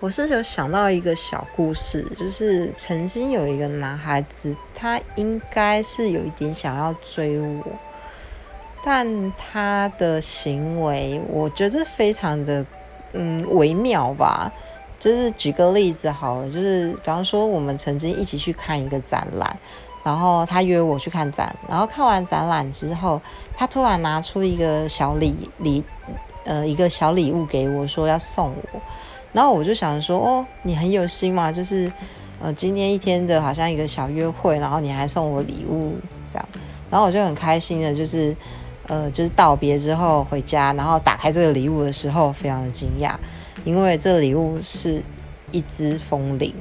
我是有想到一个小故事，就是曾经有一个男孩子，他应该是有一点想要追我，但他的行为我觉得非常的嗯微妙吧。就是举个例子好了，就是比方说我们曾经一起去看一个展览，然后他约我去看展，然后看完展览之后，他突然拿出一个小礼礼呃一个小礼物给我，说要送我。然后我就想说，哦，你很有心嘛，就是，呃，今天一天的好像一个小约会，然后你还送我礼物，这样，然后我就很开心的，就是，呃，就是道别之后回家，然后打开这个礼物的时候，非常的惊讶，因为这礼物是一只风铃，